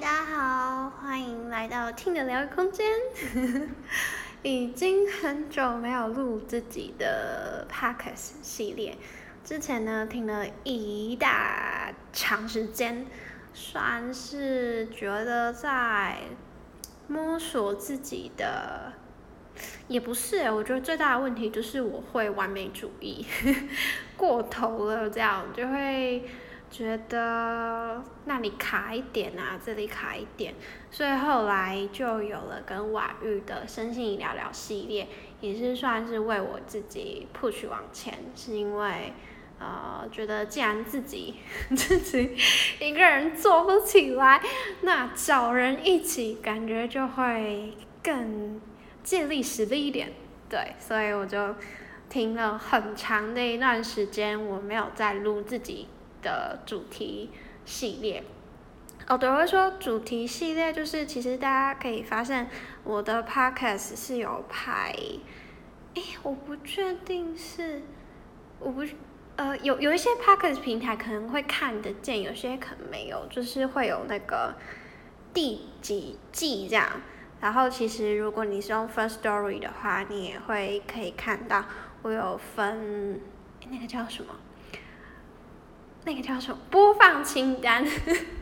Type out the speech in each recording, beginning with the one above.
大家好，欢迎来到听的疗愈空间。已经很久没有录自己的 p o c a s t 系列，之前呢听了一大长时间，算是觉得在摸索自己的，也不是我觉得最大的问题就是我会完美主义，过头了这样就会。觉得那里卡一点啊，这里卡一点，所以后来就有了跟婉玉的身心聊聊系列，也是算是为我自己 push 往前，是因为呃觉得既然自己 自己一个人做不起来，那找人一起感觉就会更借力使力一点，对，所以我就停了很长的一段时间，我没有再录自己。的主题系列，哦，对，我会说主题系列，就是其实大家可以发现我的 podcast 是有排，哎，我不确定是，我不，呃，有有一些 podcast 平台可能会看得见，有些可能没有，就是会有那个第几季这样，然后其实如果你是用 First Story 的话，你也会可以看到我有分，那个叫什么？那个叫什么？播放清单，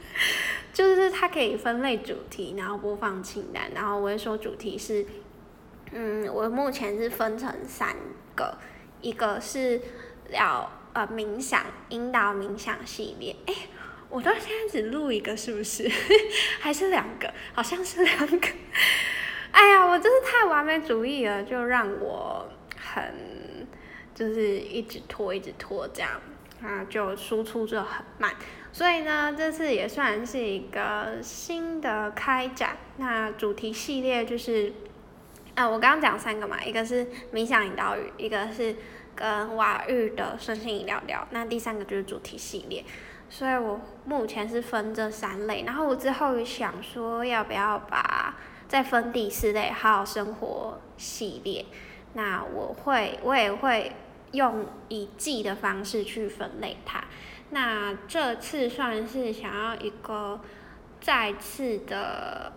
就是它可以分类主题，然后播放清单，然后我会说主题是，嗯，我目前是分成三个，一个是聊呃冥想引导冥想系列，哎，我到现在只录一个是不是？还是两个？好像是两个。哎呀，我真是太完美主义了，就让我很就是一直拖，一直拖这样。啊，就输出就很慢，所以呢，这次也算是一个新的开展。那主题系列就是，啊，我刚刚讲三个嘛，一个是冥想引导语，一个是跟瓦玉的身心聊聊，那第三个就是主题系列。所以我目前是分这三类，然后我之后想说要不要把再分第四类，好好生活系列。那我会，我也会。用以季的方式去分类它，那这次算是想要一个再次的、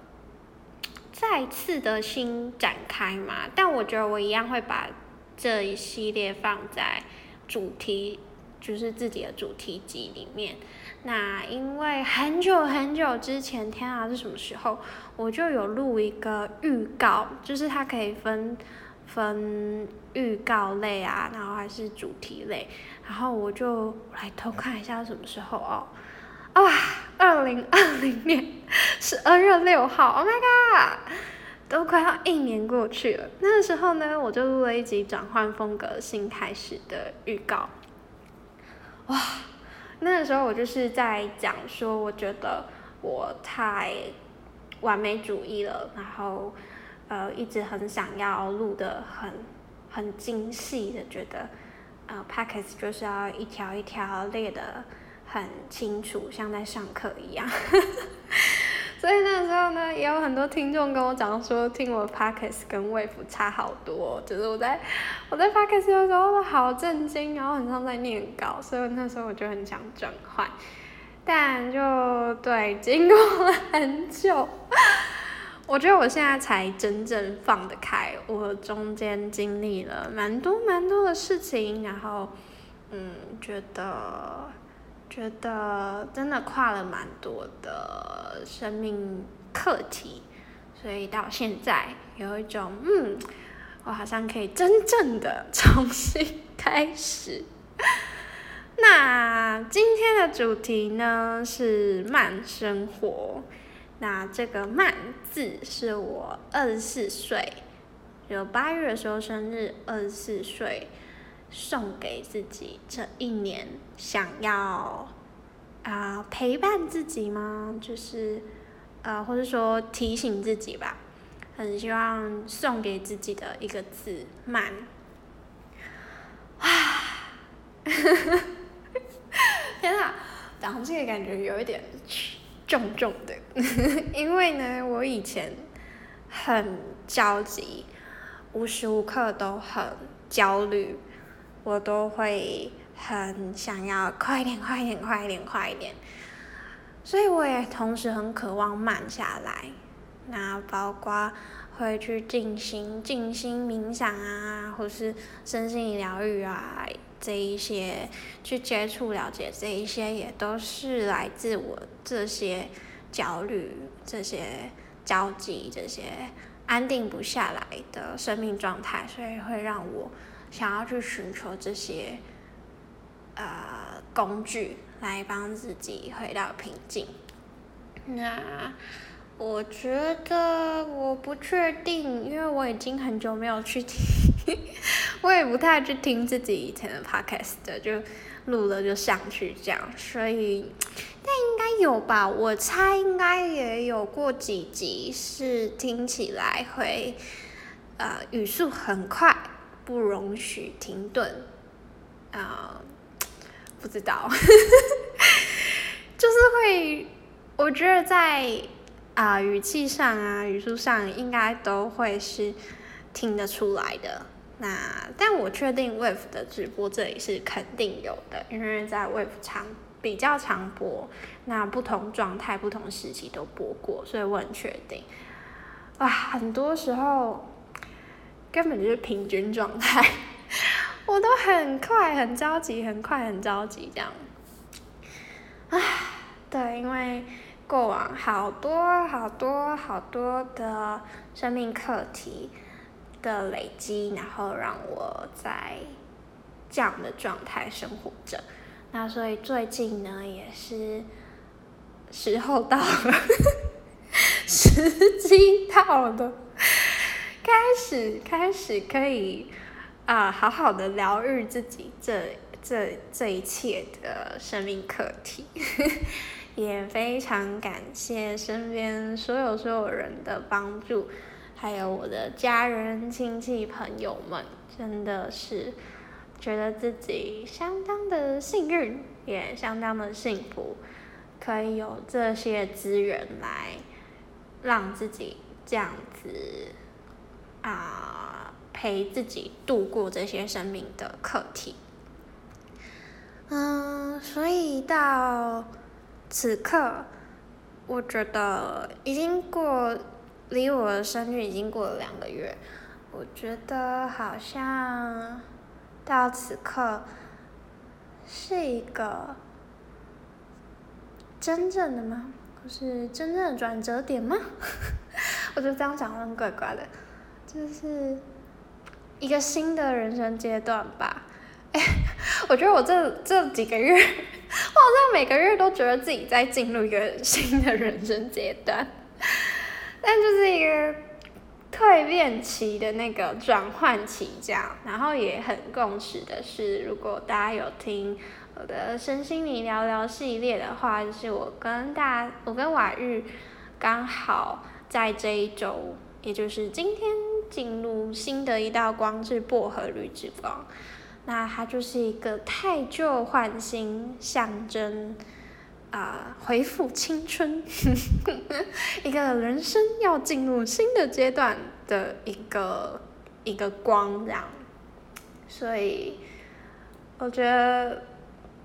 再次的新展开嘛？但我觉得我一样会把这一系列放在主题，就是自己的主题集里面。那因为很久很久之前，天啊，是什么时候？我就有录一个预告，就是它可以分。分预告类啊，然后还是主题类，然后我就来偷看一下什么时候哦，哇，二零二零 年十二月六号，Oh my god，都快要一年过去了。那个时候呢，我就录了一集转换风格新开始的预告，哇，那个时候我就是在讲说，我觉得我太完美主义了，然后。呃，一直很想要录的很很精细的，觉得呃，packets 就是要一条一条列的很清楚，像在上课一样。所以那时候呢，也有很多听众跟我讲说，听我 p a c k e t 跟 Wave 差好多，就是我在我在 p a c k e t 的时候都好震惊，然后很像在念稿，所以那时候我就很想转换，但就对，经过了很久。我觉得我现在才真正放得开，我中间经历了蛮多蛮多的事情，然后，嗯，觉得，觉得真的跨了蛮多的生命课题，所以到现在有一种，嗯，我好像可以真正的重新 开始。那今天的主题呢是慢生活。那这个慢字是我二十四岁，就八月的时候生日，二十四岁送给自己这一年，想要啊陪伴自己吗？就是呃，或者说提醒自己吧，很希望送给自己的一个字慢。啊，天啊，讲这个感觉有一点。重重的，因为呢，我以前很着急，无时无刻都很焦虑，我都会很想要快一点，快一点，快一点，快一点。所以我也同时很渴望慢下来，那包括会去进行静心冥想啊，或是身心疗愈啊，这一些去接触了解这一些，也都是来自我这些焦虑、这些焦急、这些安定不下来的生命状态，所以会让我想要去寻求这些呃工具。来帮自己回到平静。那我觉得我不确定，因为我已经很久没有去听，我也不太去听自己以前的 podcast 的，就录了就上去这样。所以，但应该有吧？我猜应该也有过几集是听起来会，呃，语速很快，不容许停顿，啊。不知道，就是会，我觉得在啊语气上啊语速上应该都会是听得出来的。那但我确定 Wave 的直播这里是肯定有的，因为在 Wave 常比较常播，那不同状态、不同时期都播过，所以我很确定。哇，很多时候根本就是平均状态。我都很快很着急，很快很着急这样。唉，对，因为过往好多好多好多的生命课题的累积，然后让我在这样的状态生活着。那所以最近呢，也是时候到了，时机到了，开始开始可以。啊，好好的疗愈自己，这这这一切的生命课题，也非常感谢身边所有所有人的帮助，还有我的家人、亲戚、朋友们，真的是觉得自己相当的幸运，也相当的幸福，可以有这些资源来让自己这样子啊。陪自己度过这些生命的课题，嗯，所以到此刻，我觉得已经过离我的生日已经过了两个月，我觉得好像到此刻是一个真正的吗？不是真正的转折点吗？我觉得这样讲很怪怪的，就是。一个新的人生阶段吧，哎，我觉得我这这几个月，我好像每个月都觉得自己在进入一个新的人生阶段，但就是一个蜕变期的那个转换期这样，然后也很共识的是，如果大家有听我的身心灵聊聊系列的话，就是我跟大我跟瓦玉刚好在这一周，也就是今天。进入新的一道光是薄荷绿之光，那它就是一个太旧换新，象征啊恢复青春，一个人生要进入新的阶段的一个一个光这样，所以我觉得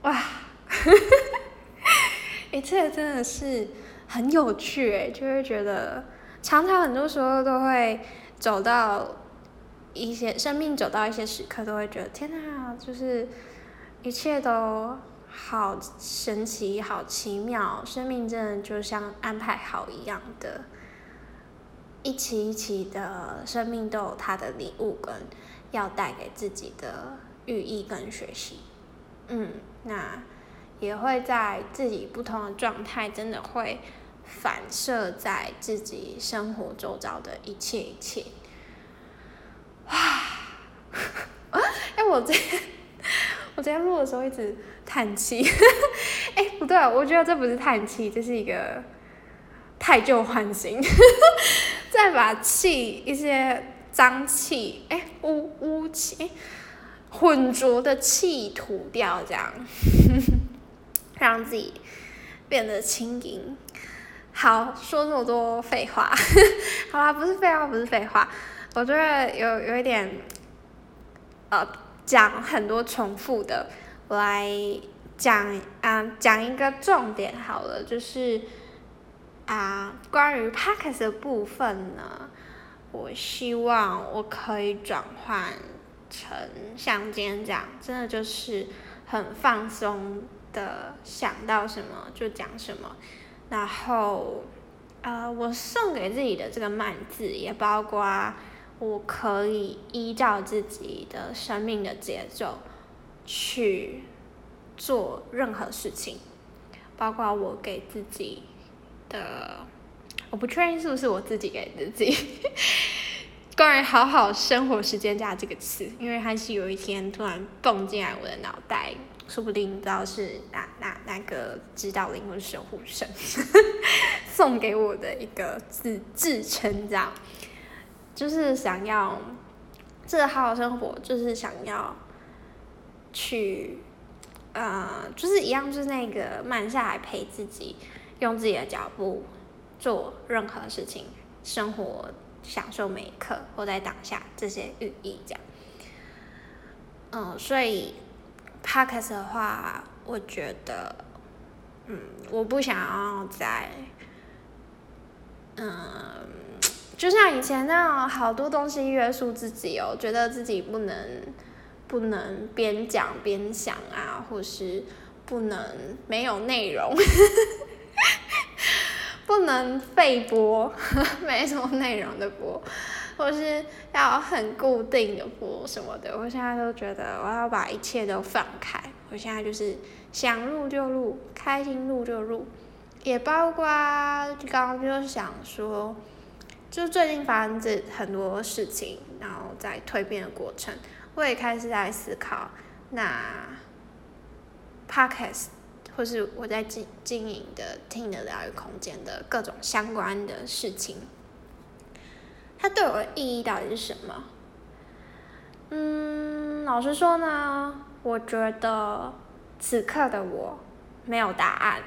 哇，一切真的是很有趣诶，就会觉得常常很多时候都会。走到一些生命走到一些时刻，都会觉得天哪，就是一切都好神奇、好奇妙，生命真的就像安排好一样的，一期一期的生命都有它的礼物跟要带给自己的寓意跟学习。嗯，那也会在自己不同的状态，真的会。反射在自己生活周遭的一切一切，哇！哎，我今天我今天录的时候一直叹气，哎，不对，我觉得这不是叹气，这是一个太旧换新，再把气一些脏气，哎，污污气，哎浑浊的气吐掉，这样 让自己变得轻盈。好，说这么多废话，好啦，不是废话，不是废话，我觉得有有一点，呃，讲很多重复的，我来讲啊讲一个重点好了，就是啊关于 Packs 的部分呢，我希望我可以转换成像今天这样，真的就是很放松的，想到什么就讲什么，然后呃我送给自己的这个慢字也包括我可以依照自己的生命的节奏去。做任何事情，包括我给自己的，我不确定是不是我自己给自己关于“好好生活时间假”这个词，因为它是有一天突然蹦进来我的脑袋，说不定你知道是哪哪哪个指导灵魂守护神 送给我的一个自自称，这样就是想要这好好生活，就是想要去。呃，就是一样，就是那个慢下来陪自己，用自己的脚步做任何事情，生活享受每一刻，活在当下这些寓意这样。嗯，所以 p o d a s 的话，我觉得，嗯，我不想要在，嗯，就像以前那样，好多东西约束自己哦，觉得自己不能。不能边讲边想啊，或是不能没有内容，不能废播，没什么内容的播，或是要很固定的播什么的。我现在都觉得我要把一切都放开，我现在就是想录就录，开心录就录，也包括刚刚就是想说，就最近发生这很多事情，然后在蜕变的过程。我也开始在思考，那 podcast 或是我在经经营的听的疗愈空间的各种相关的事情，它对我的意义到底是什么？嗯，老实说呢，我觉得此刻的我没有答案，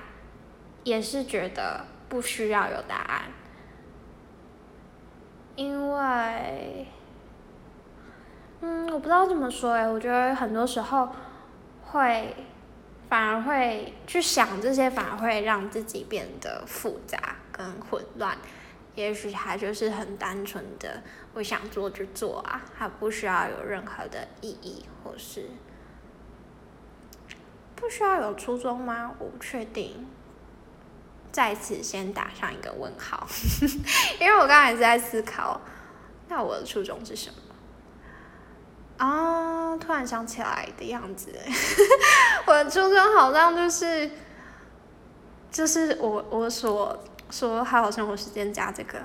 也是觉得不需要有答案，因为。嗯，我不知道怎么说哎，我觉得很多时候会反而会去想这些，反而会让自己变得复杂跟混乱。也许它就是很单纯的，我想做就做啊，它不需要有任何的意义，或是不需要有初衷吗？我不确定。在此先打上一个问号，因为我刚才是在思考，那我的初衷是什么？啊！突然想起来的样子，我的初衷好像就是，就是我我所说好好生活时间加这个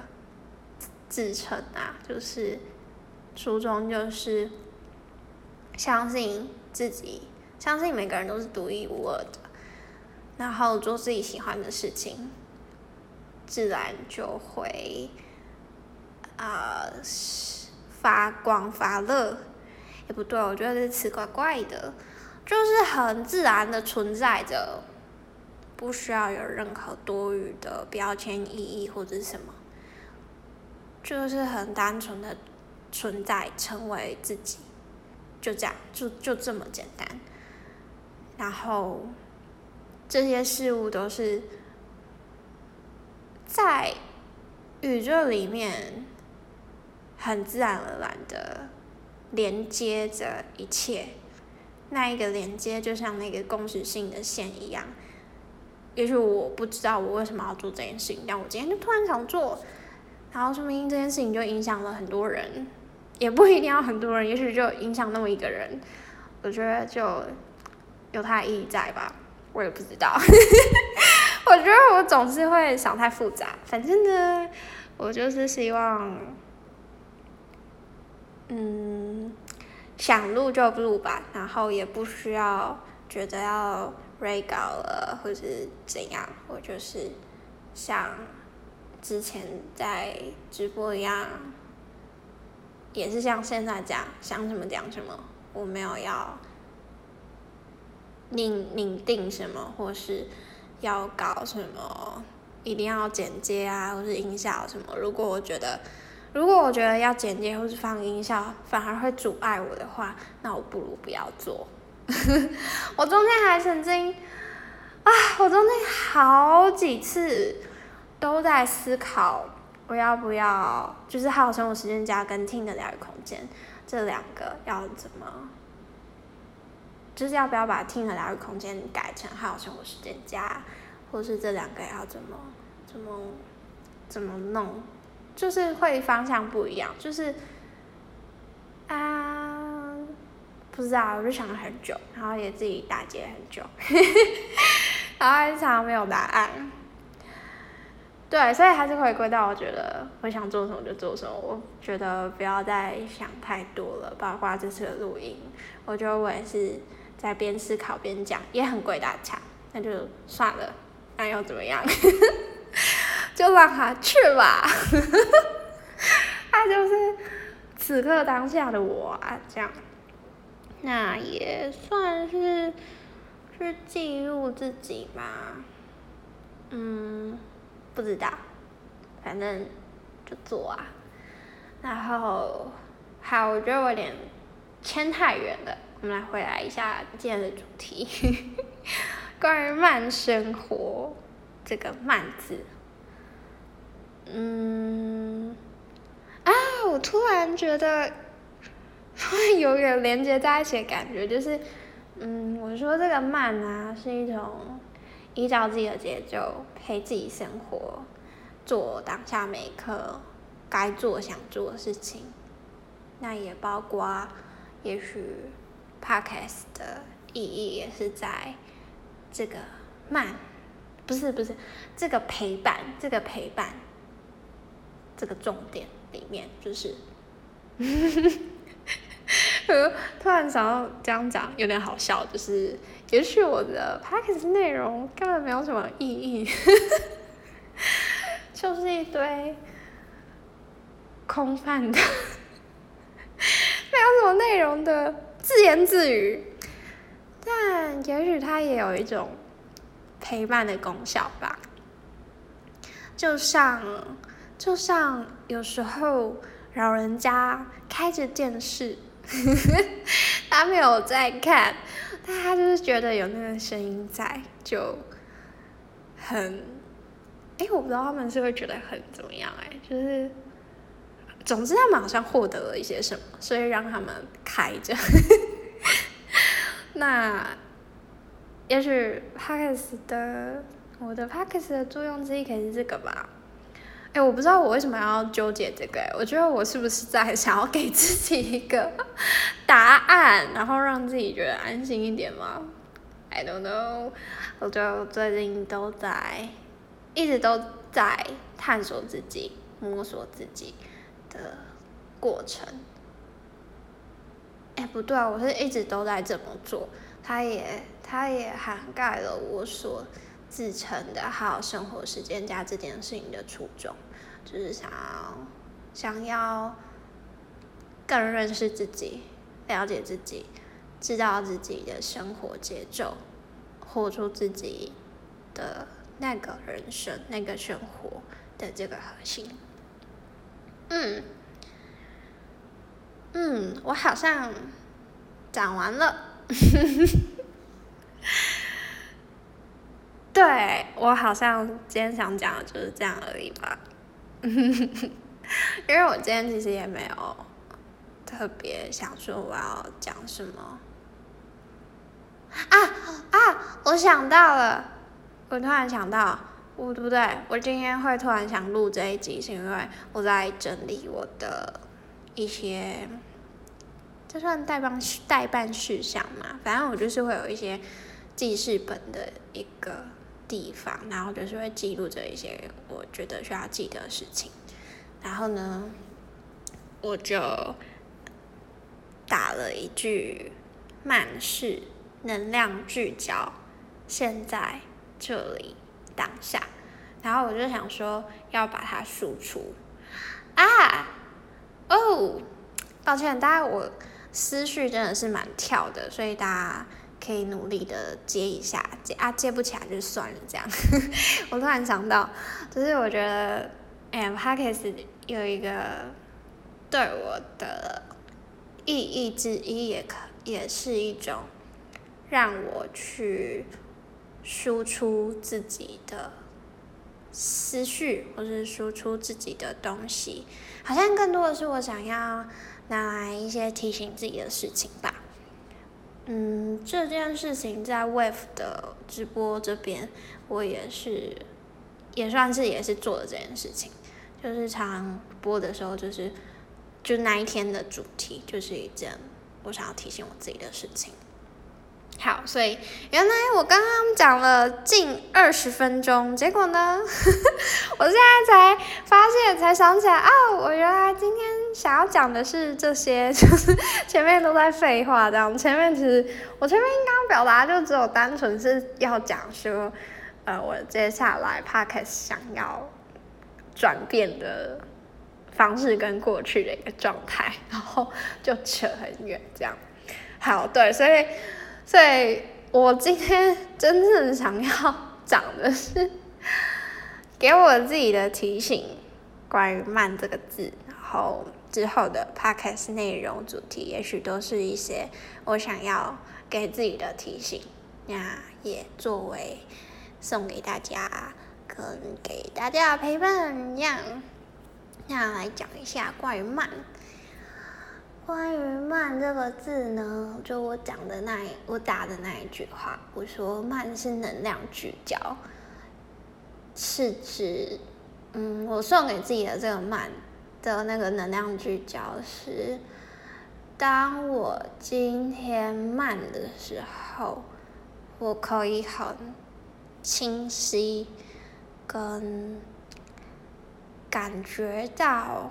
自称啊，就是初衷就是相信自己，相信每个人都是独一无二的，然后做自己喜欢的事情，自然就会啊发光发热。也不对，我觉得这词怪怪的，就是很自然的存在着，不需要有任何多余的标签意义或者什么，就是很单纯的存在，成为自己，就这样，就就这么简单。然后这些事物都是在宇宙里面很自然而然的。连接着一切，那一个连接就像那个共识性的线一样。也许我不知道我为什么要做这件事情，但我今天就突然想做，然后说明这件事情就影响了很多人，也不一定要很多人，也许就影响那么一个人。我觉得就有它的意义在吧，我也不知道。我觉得我总是会想太复杂，反正呢，我就是希望。嗯，想录就录吧，然后也不需要觉得要 re 稿了或是怎样，我就是像之前在直播一样，也是像现在这样想什么讲什么，我没有要拧拧定什么，或是要搞什么，一定要剪接啊，或是音效什么，如果我觉得。如果我觉得要剪接或是放音效反而会阻碍我的话，那我不如不要做。我中间还曾经，啊，我中间好几次都在思考，我要不要就是还有生活时间加跟听的疗愈空间这两个要怎么，就是要不要把听和疗愈空间改成好生活时间加，或是这两个要怎么怎么怎么弄，就是会方向不一样，就是啊。不知道，我就想了很久，然后也自己打结很久，然后常常没有答案。对，所以还是回归到我觉得我想做什么就做什么，我觉得不要再想太多了。包括这次的录音，我觉得我也是在边思考边讲，也很鬼打墙，那就算了，那又怎么样？就让他去吧，他就是此刻当下的我啊，这样。那也算是是记录自己嘛，嗯，不知道，反正就做啊。然后，好，我觉得我有点牵太远了，我们来回来一下今天的主题，关于慢生活这个慢字。嗯，啊，我突然觉得。会有点连接在一起的感觉，就是，嗯，我说这个慢啊，是一种依照自己的节奏陪自己生活，做当下每一刻该做想做的事情。那也包括，也许，podcast 的意义也是在这个慢，不是不是，这个陪伴，这个陪伴，这个重点里面就是。突然想到这样讲有点好笑，就是也许我的 p a c k a g e 内容根本没有什么意义，就是一堆空泛的，没有什么内容的自言自语，但也许它也有一种陪伴的功效吧，就像就像有时候老人家开着电视。他没有在看，但他就是觉得有那个声音在，就很，哎，我不知道他们是会觉得很怎么样，哎，就是，总之他们好像获得了一些什么，所以让他们开着。那，也许 p a c k s 的，我的 p a c k s 的作用之一可以是这个吧。哎，我不知道我为什么要纠结这个，我觉得我是不是在想要给自己一个答案，然后让自己觉得安心一点吗？I don't know，我就最近都在，一直都在探索自己、摸索自己的过程。哎，不对啊，我是一直都在这么做，它也它也涵盖了我所。自称的好生活时间加这件事情的初衷，就是想要想要更认识自己，了解自己，知道自己的生活节奏，活出自己的那个人生、那个生活的这个核心。嗯，嗯，我好像讲完了。对我好像今天想讲的就是这样而已吧，因为我今天其实也没有特别想说我要讲什么。啊啊！我想到了，我突然想到，我对不对？我今天会突然想录这一集，是因为我在整理我的一些，这算代办代办事项嘛？反正我就是会有一些记事本的一个。地方，然后就是会记录着一些我觉得需要记的事情，然后呢，我就打了一句“慢事，能量聚焦，现在这里当下”，然后我就想说要把它输出啊，哦，抱歉，大家我思绪真的是蛮跳的，所以大家。可以努力的接一下，接啊接不起来就算了，这样。我突然想到，就是我觉得，哎 p a c k e s 有一个对我的意义之一，也可也是一种让我去输出自己的思绪，或是输出自己的东西，好像更多的是我想要拿来一些提醒自己的事情吧。嗯，这件事情在 Wave 的直播这边，我也是，也算是也是做了这件事情，就是常播的时候，就是就那一天的主题，就是一件我想要提醒我自己的事情。好，所以原来我刚刚讲了近二十分钟，结果呢，我现在才发现，才想起来啊，我原来今天想要讲的是这些，就是前面都在废话这样。前面其实我前面刚刚表达就只有单纯是要讲说，呃，我接下来 podcast 想要转变的方式跟过去的一个状态，然后就扯很远这样。好，对，所以。所以我今天真正想要讲的是，给我自己的提醒，关于“慢”这个字，然后之后的 podcast 内容主题，也许都是一些我想要给自己的提醒，那也作为送给大家，跟给大家陪伴一样，那来讲一下关于“慢”。关于“慢”这个字呢，就我讲的那一我打的那一句话，我说“慢”是能量聚焦，是指，嗯，我送给自己的这个“慢”的那个能量聚焦是，当我今天慢的时候，我可以很清晰跟感觉到。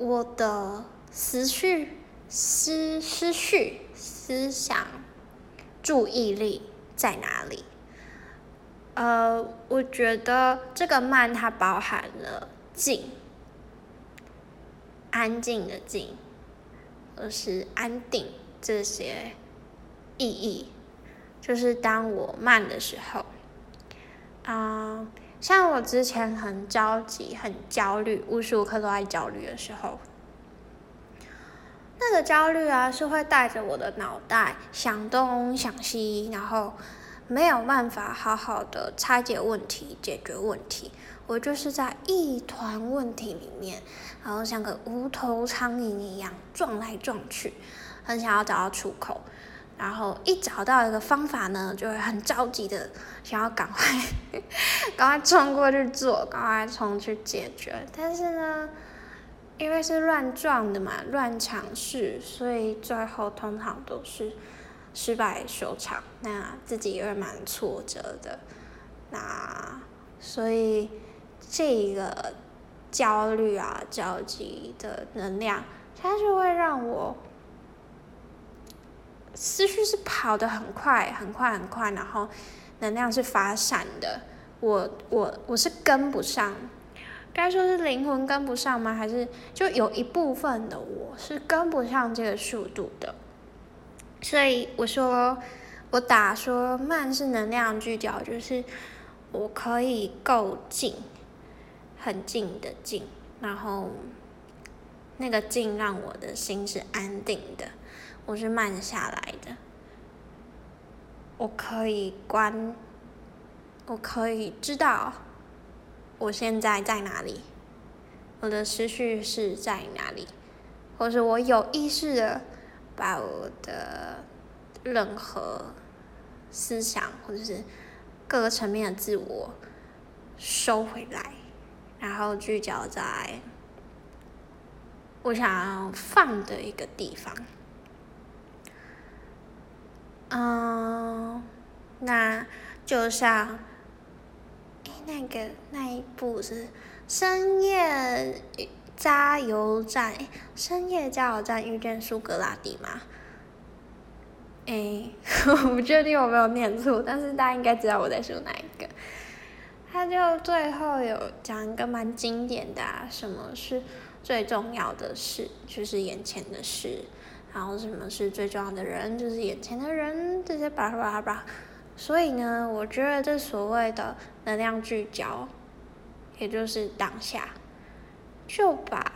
我的思绪、思思绪、思想、注意力在哪里？呃，我觉得这个慢它包含了静，安静的静，而是安定这些意义。就是当我慢的时候，啊。像我之前很着急、很焦虑，无时无刻都在焦虑的时候，那个焦虑啊，是会带着我的脑袋想东想西，然后没有办法好好的拆解问题、解决问题。我就是在一团问题里面，然后像个无头苍蝇一样撞来撞去，很想要找到出口。然后一找到一个方法呢，就会很着急的想要赶快，赶快冲过去做，赶快冲去解决。但是呢，因为是乱撞的嘛，乱尝试，所以最后通常都是失败收场。那自己也会蛮挫折的。那所以这个焦虑啊、着急的能量，它就会让我。思绪是跑得很快，很快，很快，然后能量是发散的。我我我是跟不上，该说是灵魂跟不上吗？还是就有一部分的我是跟不上这个速度的？所以我说，我打说慢是能量聚焦，就是我可以够静，很静的静，然后那个静让我的心是安定的。我是慢下来的，我可以关，我可以知道我现在在哪里，我的思绪是在哪里，或是我有意识的把我的任何思想或者是各个层面的自我收回来，然后聚焦在我想要放的一个地方。嗯，那就像，哎，那个那一部是深夜加油站，深夜加油站遇见苏格拉底吗？哎，我不确定有没有念错，但是大家应该知道我在说哪一个。他就最后有讲一个蛮经典的，啊什么是最重要的事，就是眼前的事。然后什么是最重要的人，就是眼前的人，这些巴拉巴拉。所以呢，我觉得这所谓的能量聚焦，也就是当下，就把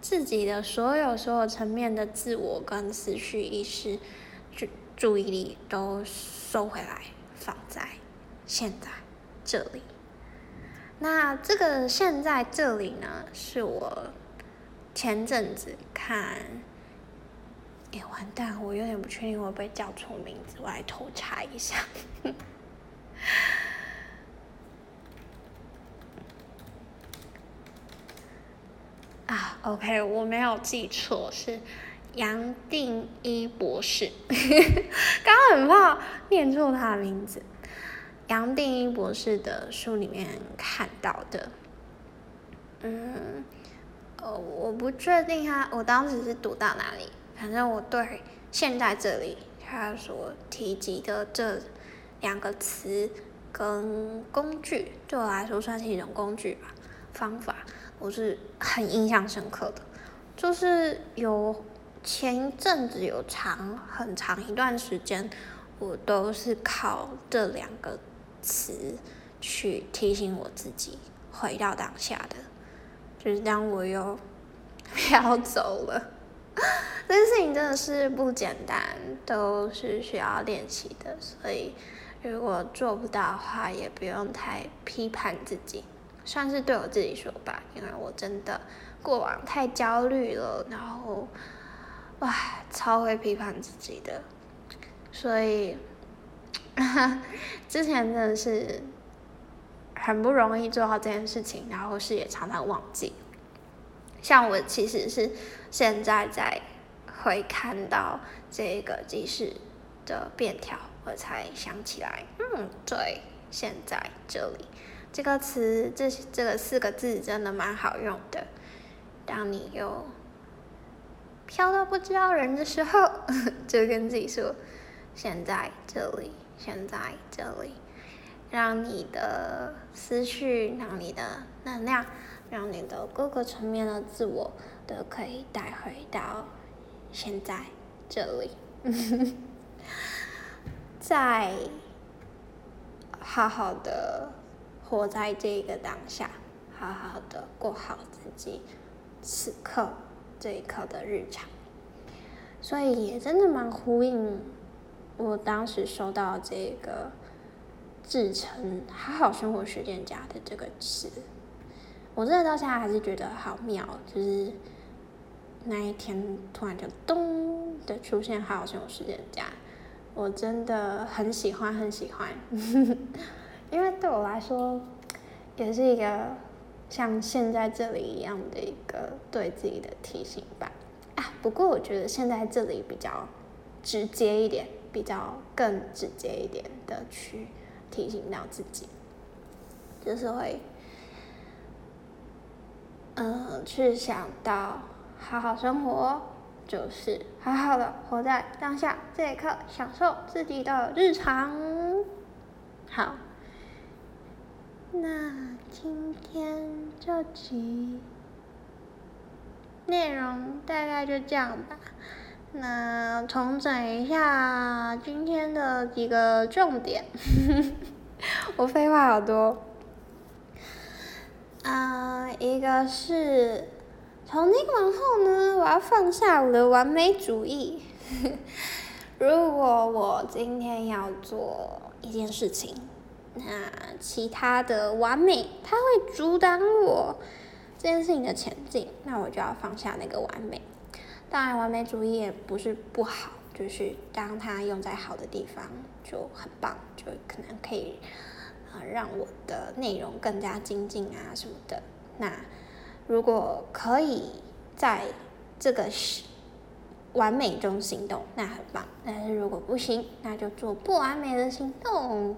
自己的所有所有层面的自我跟思绪意识，注注意力都收回来，放在现在这里。那这个现在这里呢，是我前阵子看，哎完蛋，我有点不确定我被叫错名字，我来偷查一下。啊，OK，我没有记错，是杨定一博士。刚刚很怕念错他的名字。杨定一博士的书里面看到的，嗯，呃，我不确定他，我当时是读到哪里。反正我对现在这里他所提及的这两个词跟工具，对我来说算是一种工具吧，方法。我是很印象深刻的，就是有前一阵子有长很长一段时间，我都是靠这两个词去提醒我自己回到当下的，就是当我又飘走了，这件事情真的是不简单，都是需要练习的，所以如果做不到的话，也不用太批判自己。算是对我自己说吧，因为我真的过往太焦虑了，然后，哇，超会批判自己的，所以，之前真的是很不容易做好这件事情，然后是也常常忘记。像我其实是现在在会看到这个记事的便条，我才想起来，嗯，对，现在这里。这个词，这这个四个字真的蛮好用的。当你又飘到不知道人的时候，就跟自己说：“现在这里，现在这里。”让你的思绪，让你的能量，让你的各个层面的自我都可以带回到现在这里。在好好的。活在这个当下，好好的过好自己此刻这一刻的日常，所以也真的蛮呼应我当时收到这个自称“好好生活实践家”的这个词，我真的到现在还是觉得好妙，就是那一天突然就咚的出现“好好生活实践家”，我真的很喜欢，很喜欢。因为对我来说，也是一个像现在这里一样的一个对自己的提醒吧。啊，不过我觉得现在这里比较直接一点，比较更直接一点的去提醒到自己，就是会，嗯，去想到好好生活，就是好好的活在当下这一刻，享受自己的日常。好。那今天这集内容大概就这样吧。那重整一下今天的几个重点，我废话好多。啊，一个是从今往后呢，我要放下我的完美主义。如果我今天要做一件事情。那其他的完美，它会阻挡我这件事情的前进，那我就要放下那个完美。当然，完美主义也不是不好，就是当它用在好的地方就很棒，就可能可以啊让我的内容更加精进啊什么的。那如果可以在这个完美中行动，那很棒。但是如果不行，那就做不完美的行动。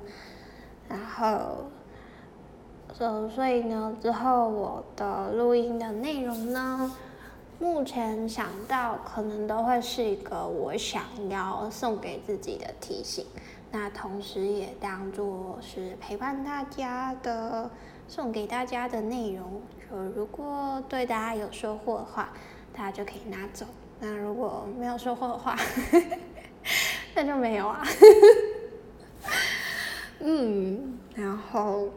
然后，所所以呢，之后我的录音的内容呢，目前想到可能都会是一个我想要送给自己的提醒，那同时也当做是陪伴大家的送给大家的内容。如果对大家有收获的话，大家就可以拿走；那如果没有收获的话，那就没有啊。嗯，然后，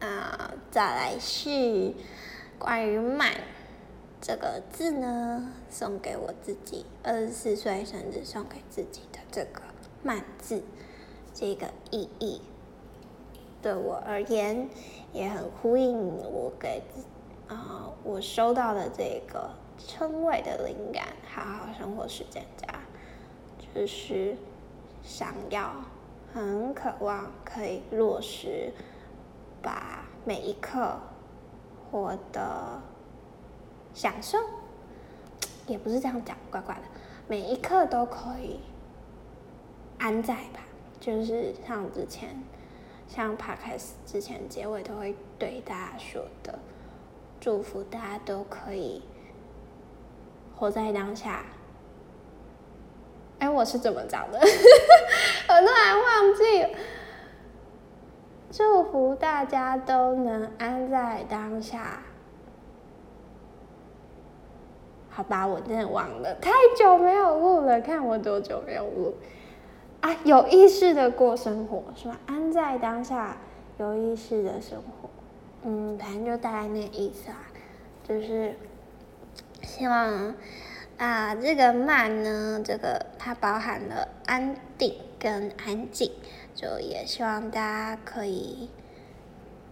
啊，再来是关于慢这个字呢，送给我自己二十四岁生日送给自己的这个慢字，这个意义，对我而言也很呼应我给啊我收到的这个称谓的灵感，好好生活实践家，就是想要很渴望可以落实，把每一刻活得。享受，也不是这样讲，怪怪的。每一刻都可以安在吧，就是像之前，像 podcast 之前结尾都会对大家说的，祝福大家都可以活在当下。哎，我是怎么讲的？我突然忘记。祝福大家都能安在当下。好吧，我真的忘了，太久没有录了。看我多久没有录啊？有意识的过生活是吧？安在当下，有意识的生活。嗯，反正就大概那个意思啊。就是希望啊，这个慢呢，这个它包含了安定跟安静，就也希望大家可以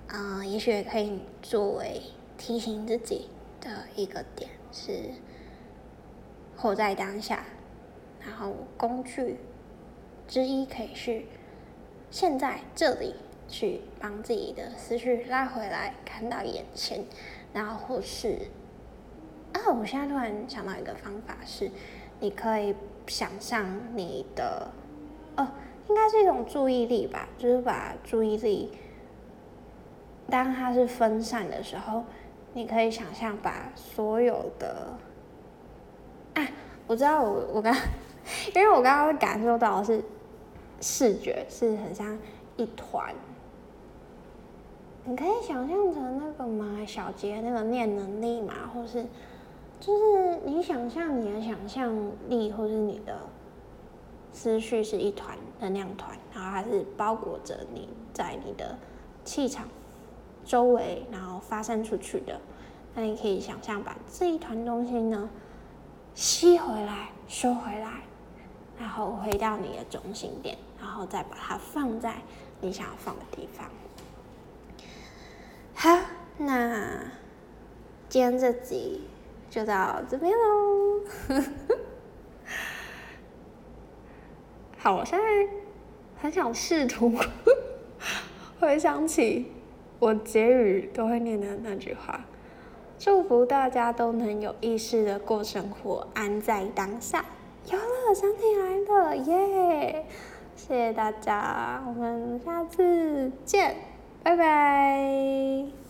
啊，也许也可以作为提醒自己的一个点是。活在当下，然后工具之一可以是现在这里去帮自己的思绪拉回来，看到眼前，然后或是啊，我现在突然想到一个方法是，你可以想象你的哦，应该是一种注意力吧，就是把注意力当它是分散的时候，你可以想象把所有的。啊，我知道，我我刚，因为我刚刚感受到的是视觉是很像一团，你可以想象成那个吗？小杰那个念能力嘛，或是就是你想象你的想象力，或是你的思绪是一团能量团，然后它是包裹着你在你的气场周围，然后发散出去的。那你可以想象把这一团东西呢。吸回来，收回来，然后回到你的中心点，然后再把它放在你想要放的地方。好，那今天这集就到这边喽。好，我现在很想试图 回想起我结语都会念的那句话。祝福大家都能有意识的过生活，安在当下。有了，想起来了，耶！谢谢大家，我们下次见，拜拜。